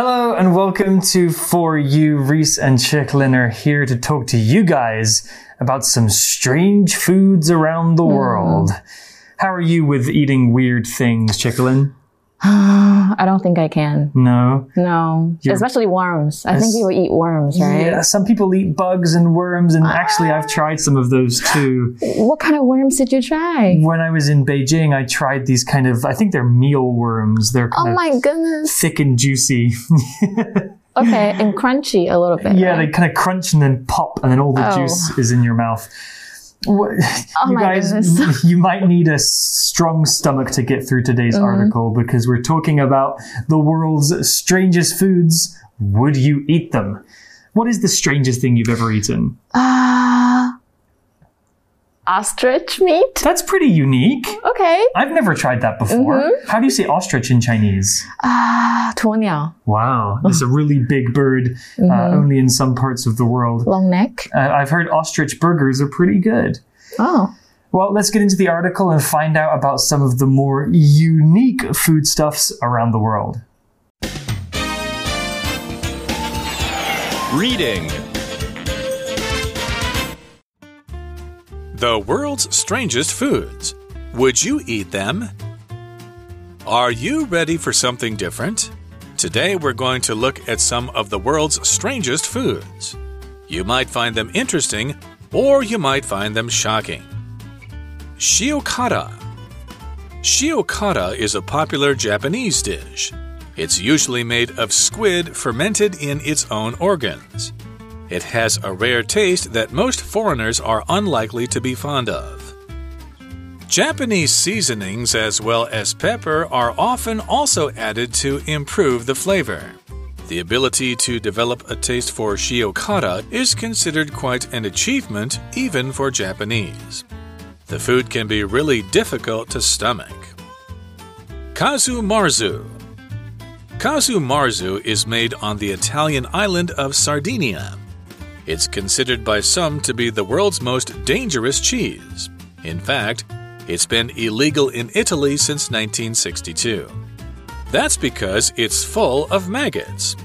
Hello and welcome to For You. Reese and Chicklin are here to talk to you guys about some strange foods around the hmm. world. How are you with eating weird things, Chicklin? I don't think I can. No. No. You're- Especially worms. I think people eat worms, right? Yeah, some people eat bugs and worms, and ah. actually, I've tried some of those too. What kind of worms did you try? When I was in Beijing, I tried these kind of, I think they're mealworms. They're Oh kind of my goodness. thick and juicy. Okay, and crunchy a little bit. yeah, right? they kind of crunch and then pop, and then all the Oh. juice is in your mouth. What, Oh you guys, goodness. you might need a strong stomach to get through today's Mm-hmm. article because we're talking about the world's strangest foods. Would you eat them? What is the strangest thing you've ever eaten? Ah, ostrich meat? That's pretty unique. Okay. I've never tried that before. Mm-hmm. How do you say ostrich in Chinese? Ah, 鸵鸟 Wow, it's a really big bird, Mm-hmm. uh, only in some parts of the world. long neck. Uh, I've heard ostrich burgers are pretty good. Oh. Well, let's get into the article and find out about some of the more unique foodstuffs around the world. Reading The world's strangest foods. Would you eat them? Are you ready for something different? Today we're going to look at some of the world's strangest foods. You might find them interesting, or you might find them shocking. Shiokara. Shiokara is a popular Japanese dish. It's usually made of squid fermented in its own organs. It has a rare taste that most foreigners are unlikely to be fond of. Japanese seasonings as well as pepper are often also added to improve the flavor. The ability to develop a taste for shiokara is considered quite an achievement even for Japanese. The food can be really difficult to stomach. Casu marzu. Casu marzu is made on the Italian island of Sardinia. It's considered by some to be the world's most dangerous cheese. In fact, it's been illegal in Italy since 1962. That's because it's full of maggots.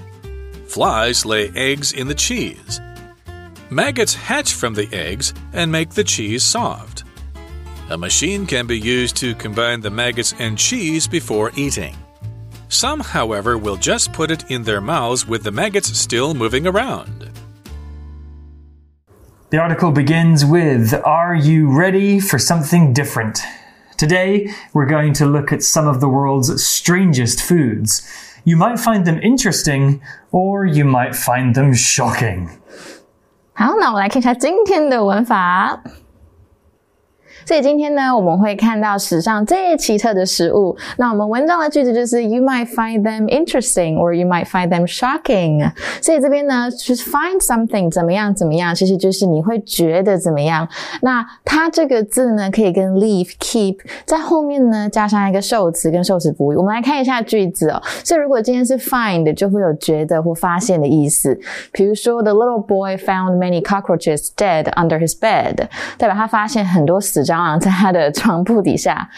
Flies lay eggs in the cheese. Maggots hatch from the eggs and make the cheese soft. A machine can be used to combine the maggots and cheese before eating. Some, however, will just put it in their mouths with the maggots still moving around. The article begins with Are you ready for something different? Today, we're going to look at some of the world's strangest foods. You might find them interesting, or you might find them shocking. 好，那我们来看一下今天的文法。 所以今天呢，我们会看到史上最奇特的食物。那我们文章的句子就是 You might find them interesting, or you might find them shocking。所以这边呢，就是 find something 怎么样怎么样，其实就是你会觉得怎么样。那它这个字呢，可以跟 leave、keep 在后面呢加上一个受词跟受词补语。我们来看一下句子哦。所以如果今天是 find，就会有觉得或发现的意思。比如说，The little boy found many cockroaches dead under his bed，代表他发现很多死蟑 螂在他的床铺底下。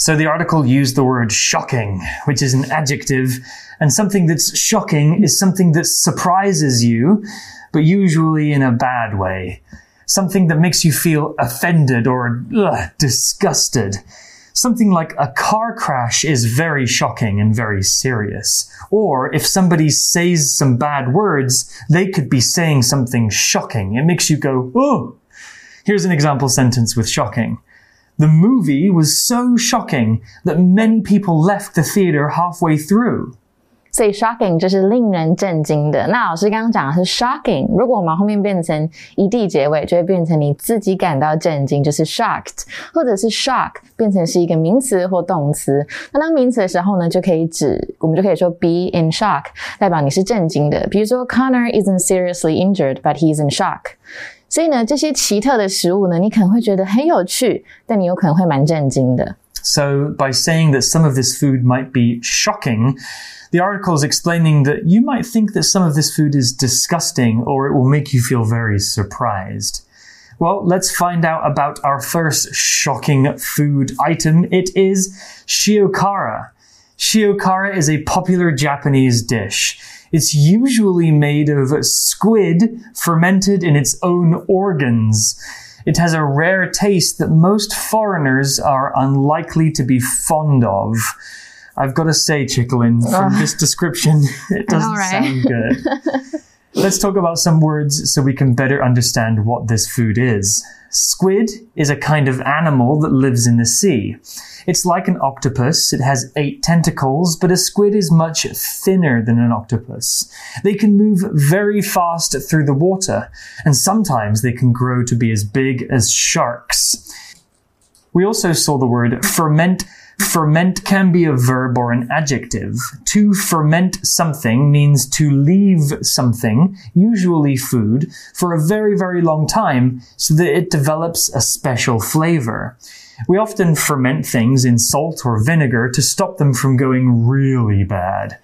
So the article used the word shocking, which is an adjective, and something that's shocking is something that surprises you, but usually in a bad way. Something that makes you feel offended or ugh, disgusted. Something like a car crash is very shocking and very serious. Or if somebody says some bad words, they could be saying something shocking. It makes you go, oh. Here's an example sentence with shocking. The movie was so shocking that many people left the theater halfway through. 所以 shocking 就是令人震惊的。那老师刚刚讲的是 shocking，如果我们后面变成一 d 结尾，就会变成你自己感到震惊，就是 shocked，或者是 shock 变成是一个名词或动词。那当名词的时候呢，就可以指我们就可以说 be in shock，代表你是震惊的。比如说 Connor isn't seriously injured，but he's in shock。 所以呢，这些奇特的食物呢，你可能会觉得很有趣，但你有可能会蛮震惊的。 So, by saying that some of this food might be shocking, the article is explaining that you might think that some of this food is disgusting or it will make you feel very surprised. Well, let's find out about our first shocking food item. It is shiokara. Shiokara is a popular Japanese dish. It's usually made of squid fermented in its own organs. It has a rare taste that most foreigners are unlikely to be fond of. I've got to say, Chicklin, from ah. this description, it doesn't right. sound good. Let's talk about some words so we can better understand what this food is. Squid is a kind of animal that lives in the sea. It's like an octopus. It has eight tentacles, but a squid is much thinner than an octopus. They can move very fast through the water, and sometimes they can grow to be as big as sharks. We also saw the word ferment. Ferment can be a verb or an adjective. To ferment something means to leave something, usually food, for a very, very long time so that it develops a special flavor. We often ferment things in salt or vinegar to stop them from going really bad.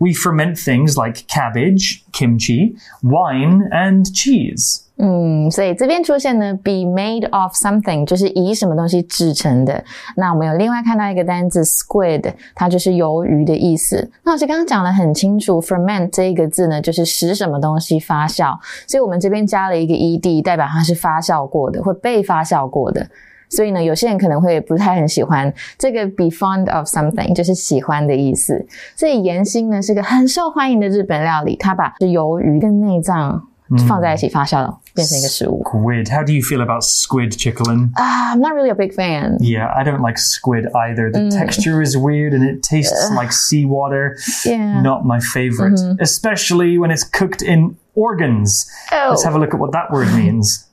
We ferment things like cabbage, kimchi, wine, and cheese. 嗯，所以这边出现呢，be made of something 就是以什么东西制成的。那我们有另外看到一个单字 squid，它就是鱿鱼的意思。那老师刚刚讲的很清楚，ferment 这一个字呢，就是使什么东西发酵，所以我们这边加了一个 ed，代表它是发酵过的，会被发酵过的。 所以呢，有些人可能会不太很喜欢这个 be fond of something，就是喜欢的意思。所以盐辛呢是个很受欢迎的日本料理，它把鱿鱼跟内脏。放在一起发酵了，变成一个食物。Squid. How do you feel about squid, Chicolin? Ah, uh, I'm not really a big fan. Yeah, I don't like squid either. The mm. texture is weird and it tastes uh, like seawater. Yeah. Not my favorite, mm -hmm. especially when it's cooked in organs. Oh. Let's have a look at what that word means.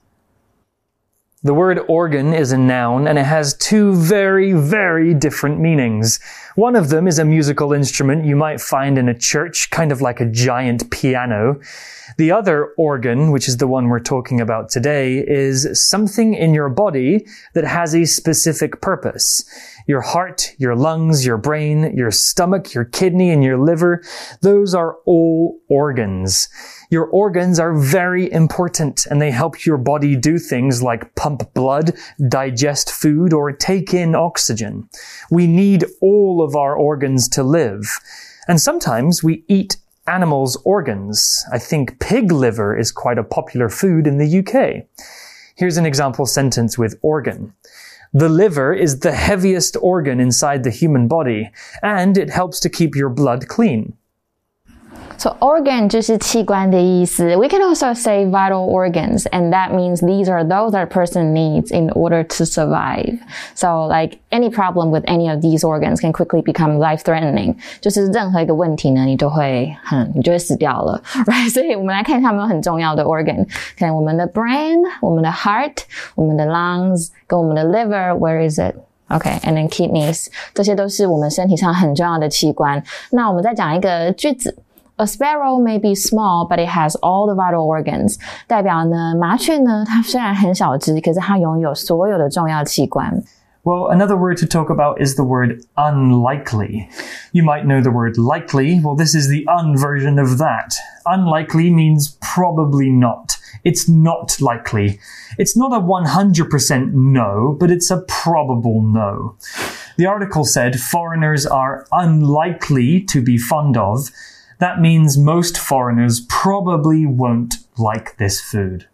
The word organ is a noun and it has two very, very different meanings. One of them is a musical instrument you might find in a church, kind of like a giant piano. The other organ, which is the one we're talking about today, is something in your body that has a specific purpose. Your heart, your lungs, your brain, your stomach, your kidney, and your liver, those are all organs. Your organs are very important and they help your body do things like pump blood, digest food, or take in oxygen. We need all of our organs to live. And sometimes we eat animals' organs. I think pig liver is quite a popular food in the UK. Here's an example sentence with organ. The liver is the heaviest organ inside the human body, and it helps to keep your blood clean. So organ 就是器官的意思。We can also say vital organs, and that means these are those that a person needs in order to survive. So like any problem with any of these organs can quickly become life-threatening. 就是任何一个问题呢，你都会很，你就会死掉了，right？所以我们来看一下有没有很重要的 organ，可能我们的 brain、我们的 heart、我们的 lungs 跟我们的 liver，where is it？OK，and、then kidneys，这些都是我们身体上很重要的器官。那我们再讲一个句子。 A sparrow may be small, but it has all the vital organs. 代表呢，麻雀呢，它虽然很小只，可是它拥有所有的重要器官。 Well, another word to talk about is the word unlikely. You might know the word likely. Well, this is the un version of that. Unlikely means probably not. It's not likely. It's not a 100% no, but it's a probable no. The article said foreigners are unlikely to be fond of. That means most foreigners probably won't like this food.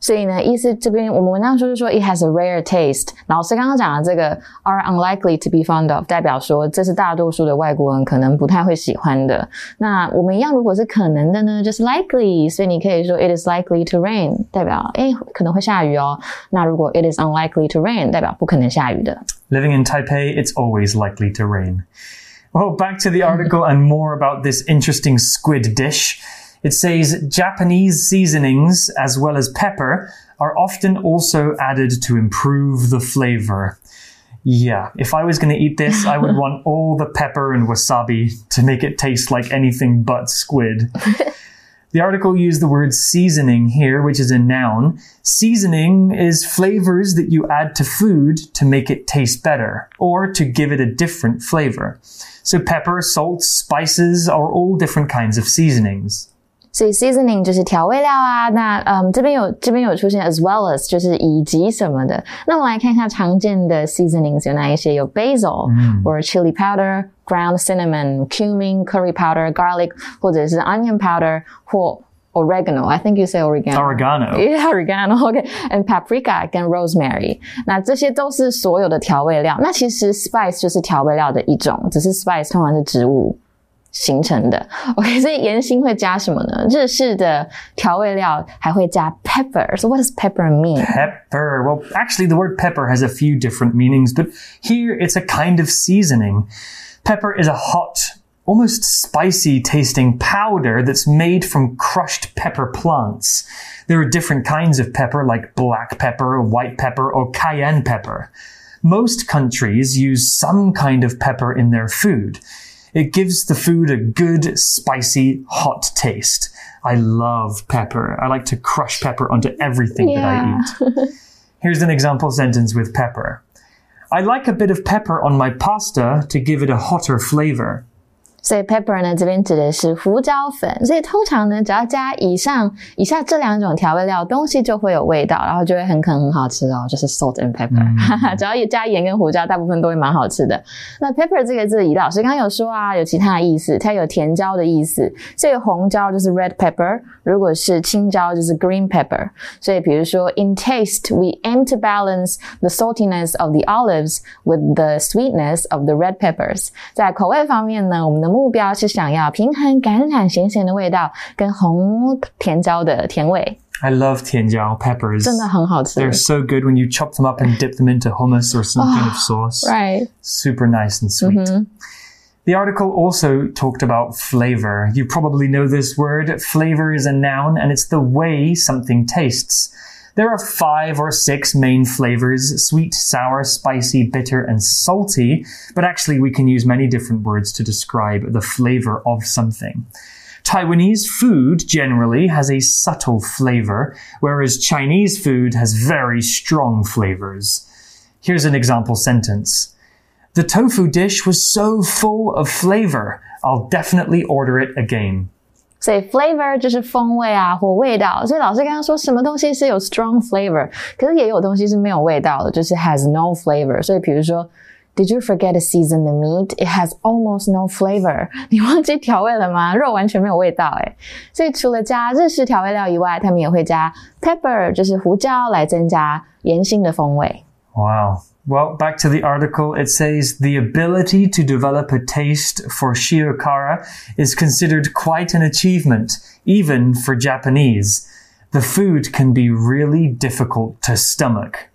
所以呢，意思这边我们文章说是说 it has a rare taste。老师刚刚讲的这个 are unlikely to be fond of，代表说这是大多数的外国人可能不太会喜欢的。那我们一样，如果是可能的呢，就是 likely，所以你可以说 it is likely to rain，代表诶可能会下雨哦。那如果 it is unlikely to rain，代表不可能下雨的。 Living in Taipei, it's always likely to rain. Well, back to the article and more about this interesting squid dish. It says Japanese seasonings as well as pepper are often also added to improve the flavor. Yeah, if I was going to eat this, I would want all the pepper and wasabi to make it taste like anything but squid. The article used the word seasoning here, which is a noun. Seasoning is flavors that you add to food to make it taste better or to give it a different flavor. So pepper, salt, spices are all different kinds of seasonings. 所以 seasoning 就是调味料啊，那嗯这边有这边有出现 as well as 就是以及什么的。那我们来看一下常见的 seasonings 有哪一些？有 basil 或者 chili powder、ground cinnamon、cumin、curry powder、garlic，或者是 onion powder 或 oregano. I think you say oregano. Oregano. Yeah, oregano. Okay, and paprika 跟 rosemary. 那这些都是所有的调味料。那其实 spice 就是调味料的一种，只是 spice 通常是植物。 形成的，OK，所以盐心会加什么呢？日式的调味料还会加 pepper。So what does pepper mean? Pepper. Well, actually, the word pepper has a few different meanings, but here it's a kind of seasoning. Pepper is a hot, almost spicy tasting powder that's made from crushed pepper plants. There are different kinds of pepper, like black pepper, white pepper, or cayenne pepper. Most countries use some kind of pepper in their food. It gives the food a good, spicy, hot taste. I love pepper. I like to crush pepper onto everything Yeah. that I eat. Here's an example sentence with pepper. I like a bit of pepper on my pasta to give it a hotter flavor. 所以 pepper 呢，这边指的是胡椒粉。所以通常呢，只要加以上以下这两种调味料，东西就会有味道，然后就会很可能很好吃哦，就是 salt and pepper。只要加盐跟胡椒，大部分都会蛮好吃的。那 pepper 这个字，李老师刚刚有说啊，有其他的意思，它有甜椒的意思。所以红椒就是 red pepper，如果是青椒就是 green pepper。所以比如说，in taste we aim to balance the saltiness of the olives with the sweetness of the red peppers。在口味方面呢，我们的目标是想要平衡橄榄咸咸的味道跟红甜椒的甜味， I love tianjiao peppers. 真的很好吃。 They're so good when you chop them up and dip them into hummus or some kind of sauce. Right. Super nice and sweet. The article also talked about flavor. You probably know this word. Flavor is a noun and it's the way something tastes. There are five or six main flavors sweet, sour, spicy, bitter, and salty. But actually, we can use many different words to describe the flavor of something. Taiwanese food generally has a subtle flavor, whereas Chinese food has very strong flavors. Here's an example sentence. The tofu dish was so full of flavor. I'll definitely order it again. 所以 flavor 就是风味啊或味道。所以老师刚刚说什么东西是有 strong flavor，可是也有东西是没有味道的，就是 has no flavor。所以比如说，Did you forget to season the meat? It has almost no flavor。你忘记调味了吗？肉完全没有味道诶。所以除了加日式调味料以外，他们也会加 pepper，就是胡椒来增加盐性的风味。Wow. Well, back to the article, it says the ability to develop a taste for shiokara is considered quite an achievement, even for Japanese. The food can be really difficult to stomach.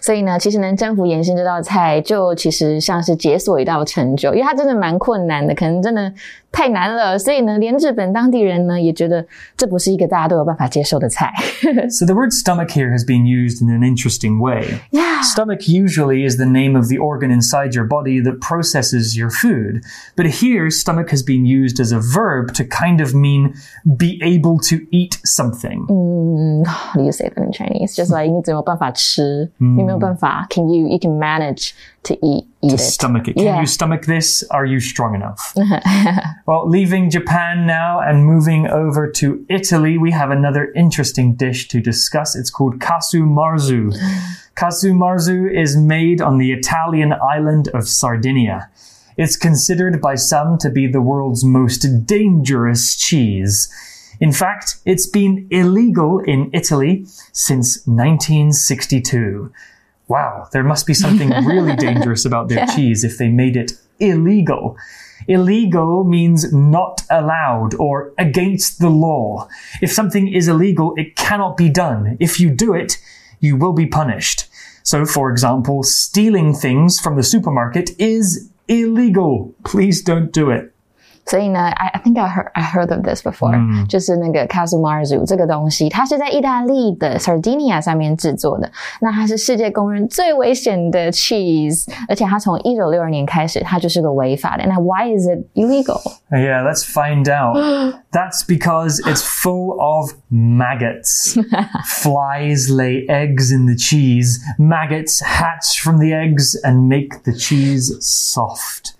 所以呢，其实能征服盐辛这道菜，就其实像是解锁一道成就，因为它真的蛮困难的，可能真的太难了。所以呢，连日本当地人呢也觉得这不是一个大家都有办法接受的菜。 So the word stomach here has been used in an interesting way. yeah. Stomach usually is the name of the organ inside your body that processes your food. But here, stomach has been used as a verb to kind of mean be able to eat something. How do you say that in Chinese? Just like 你怎么有办法吃？你没有办法？Can you you can manage to eat eat to it? stomach it. Can Yeah. you stomach this? Are you strong enough? well, leaving Japan now and moving over to Italy, we have another interesting dish to discuss. It's called casu marzu. Casu marzu is made on the Italian island of Sardinia. It's considered by some to be the world's most dangerous cheese. In fact, it's been illegal in Italy since 1962. Wow, there must be something really dangerous about their cheese if they made it illegal. Illegal means not allowed or against the law. If something is illegal, it cannot be done. If you do it, you will be punished. So, for example, stealing things from the supermarket is illegal. Please don't do it. 所以呢，I I think I heard I heard of this before，、嗯、就是那个 Casu marzu 这个东西，它是在意大利的 Sardinia 上面制作的。那它是世界公认最危险的 cheese，而且它从一九六二年开始，它就是个违法的。那 Why is it illegal? Yeah, let's find out. That's because it's full of maggots. Flies lay eggs in the cheese. Maggots hatch from the eggs and make the cheese soft.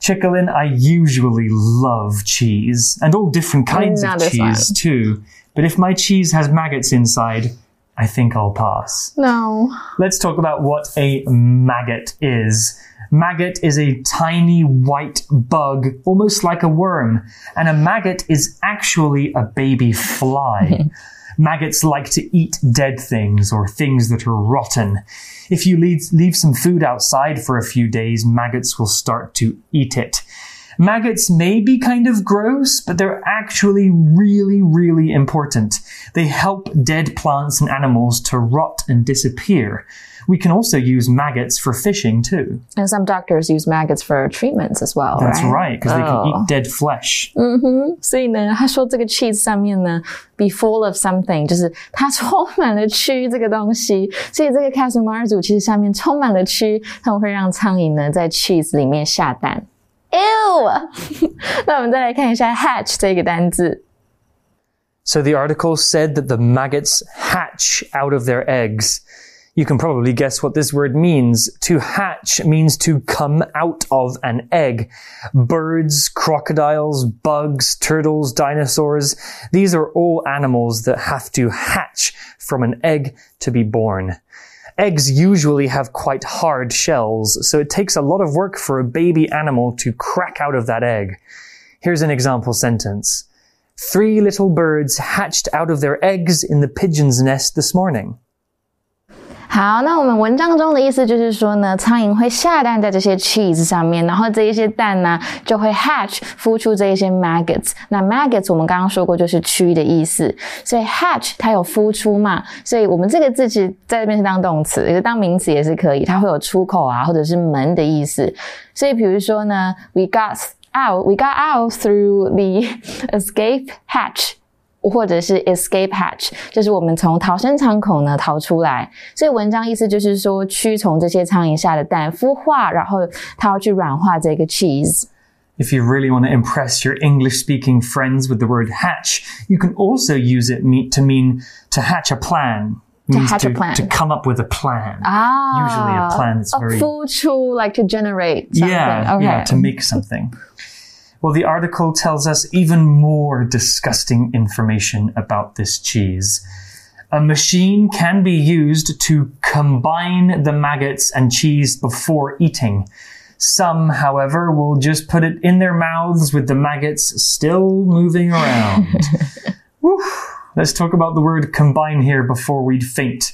Chickalin, I usually love cheese and all different kinds of cheese too. But if my cheese has maggots inside, I think I'll pass. No. Let's talk about what a maggot is. Maggot is a tiny white bug, almost like a worm, and a maggot is actually a baby fly. Maggots like to eat dead things or things that are rotten. If you leave, leave some food outside for a few days, maggots will start to eat it. Maggots may be kind of gross, but they're actually really, really important. They help dead plants and animals to rot and disappear We can also use maggots for fishing too. And some doctors use maggots for treatments as well. That's right? right, because they can Oh. eat dead flesh. 所以呢，他说这个 cheese 上面呢，be full of something，就是它充满了蛆这个东西。所以这个 Castle Mar 组其实上面充满了蛆，他们会让苍蝇呢在 cheese 里面下蛋。Ew！那我们再来看一下 hatch 这个单字。 So the article said that the maggots hatch out of their eggs. You can probably guess what this word means. To hatch means to come out of an egg. Birds, crocodiles, bugs, turtles, dinosaurs, these are all animals that have to hatch from an egg to be born. Eggs usually have quite hard shells, so it takes a lot of work for a baby animal to crack out of that egg. Here's an example sentence. Three little birds hatched out of their eggs in the pigeon's nest this morning. 好，那我们文章中的意思就是说呢，苍蝇会下蛋在这些 cheese 上面，然后这一些蛋呢就会 hatch 孵出这一些 maggots。那 maggots 我们刚刚说过就是蛆的意思，所以 hatch 它有孵出嘛，所以我们这个字其实在这边是当动词，也是当名词也是可以，它会有出口啊或者是门的意思。所以比如说呢，we got out, we got out through the escape hatch。或者是 escape hatch，就是我们从逃生窗口呢逃出来。所以文章意思就是说，蛆从这些苍蝇下的蛋孵化，然后它要去软化这个 cheese。 If you really want to impress your English speaking friends with the word hatch, you can also use it me- to mean to hatch a plan. Means hatch a plan. To come up with a plan. 啊 Usually a plan that's 哦 very- 孵出 like to generate something. Yeah, okay. yeah, to make something. Well, the article tells us even more disgusting information about this cheese. A machine can be used to combine the maggots and cheese before eating. Some, however, will just put it in their mouths with the maggots still moving around. Let's talk about the word combine here before we faint.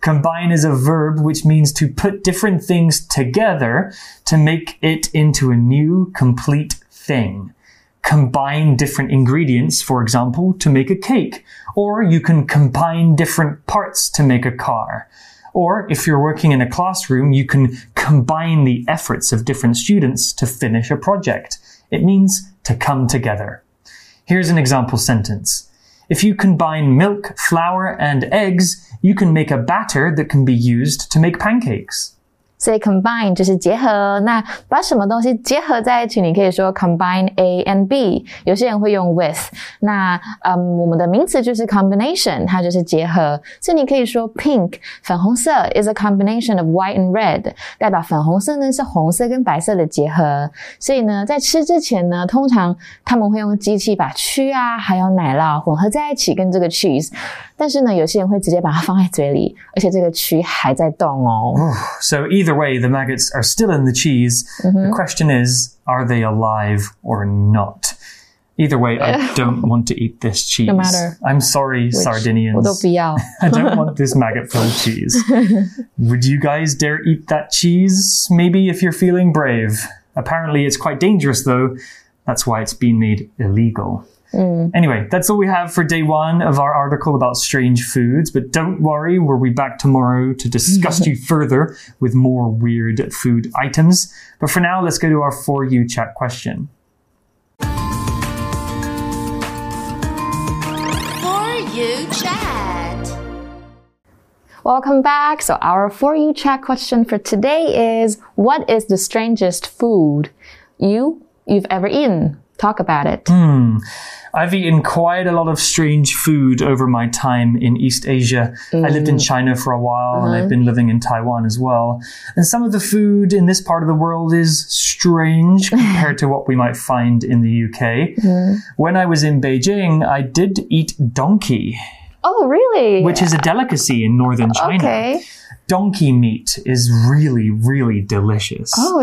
Combine is a verb which means to put different things together to make it into a new, complete thing. Combine different ingredients, for example, to make a cake. Or you can combine different parts to make a car. Or if you're working in a classroom, you can combine the efforts of different students to finish a project. It means to come together. Here's an example sentence. If you combine milk, flour, and eggs, you can make a batter that can be used to make pancakes. 所以 combine 就是结合，那把什么东西结合在一起，你可以说 combine A and B。有些人会用 with，那嗯，我们的名词就是 combination，它就是结合。所以你可以说 pink 粉红色 is a combination of white and red，代表粉红色呢是红色跟白色的结合。所以呢，在吃之前呢，通常他们会用机器把蛆啊还有奶酪混合在一起，跟这个 cheese。但是呢，有些人会直接把它放在嘴里，而且这个蛆还在动哦。So either either way, the maggots are still in the cheese. Mm-hmm. The question is, are they alive or not? Either way, I don't want to eat this cheese. No matter. I'm sorry, which, Sardinians. I don't want this maggot filled cheese. Would you guys dare eat that cheese? Maybe if you're feeling brave. Apparently, it's quite dangerous, though. That's why it's been made illegal. Mm. Anyway, that's all we have for day one of our article about strange foods. But don't worry, we'll be back tomorrow to discuss you further with more weird food items. But for now, let's go to our For You chat question. For you chat. Welcome back. So our for you chat question for today is what is the strangest food you you've ever eaten? Talk about it. Hmm. I've eaten quite a lot of strange food over my time in East Asia. I lived in China for a while and I've been living in Taiwan as well. And some of the food in this part of the world is strange compared to what we might find in the UK. When I was in Beijing, I did eat donkey, Oh, really? which is a delicacy in northern China. okay. Donkey meat is really, really delicious. Oh,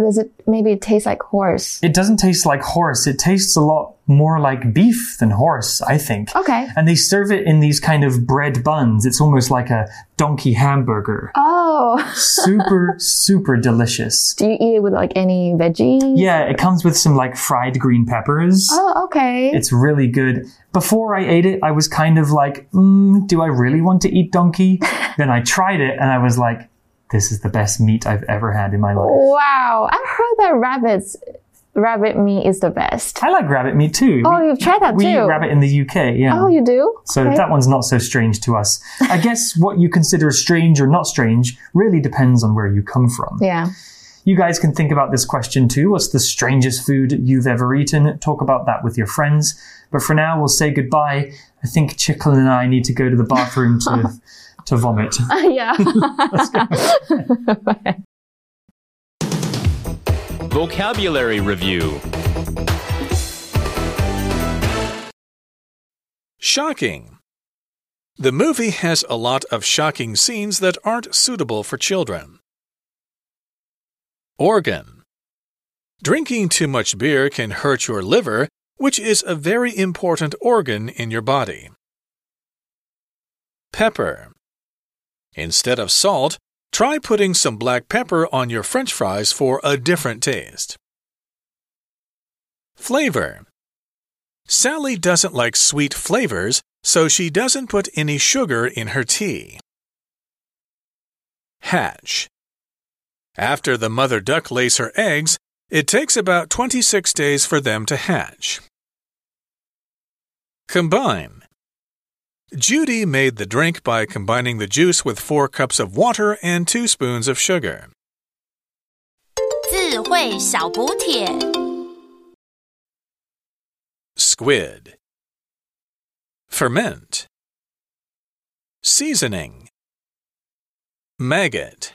does it maybe it tastes like horse? It doesn't taste like horse. It tastes a lot more like beef than horse, I think. Okay. And they serve it in these kind of bread buns. It's almost like a donkey hamburger. Oh, Super, super delicious. do you eat it with like any veggies? Yeah, it comes with some like fried green peppers. Oh, okay. It's really good. Before I ate it, I was kind of like, mm, do I really want to eat donkey? then I tried it and I was like, this is the best meat I've ever had in my life. wow, I've heard that rabbits, rabbit meat is the best. I like rabbit meat too. Oh, we, you've tried that we too. eat rabbit in the UK, yeah. Oh, you do? So Okay. that one's not so strange to us. I guess what you consider strange or not strange really depends on where you come from. Yeah. You guys can think about this question too. What's the strangest food you've ever eaten? Talk about that with your friends. But for now, we'll say goodbye. I think Chickle and I need to go to the bathroom to, to vomit. yeah. Vocabulary Review Shocking. The movie has a lot of shocking scenes that aren't suitable for children. Organ. Drinking too much beer can hurt your liver, which is a very important organ in your body. Pepper. Instead of salt, try putting some black pepper on your french fries for a different taste. Flavor. Sally doesn't like sweet flavors, so she doesn't put any sugar in her tea. Hatch. After the mother duck lays her eggs, it takes about 26 days for them to hatch. Combine. Judy made the drink by combining the juice with 4 cups of water and 2 spoons of sugar. 智慧小补帖。 Squid. Ferment. Seasoning. Maggot.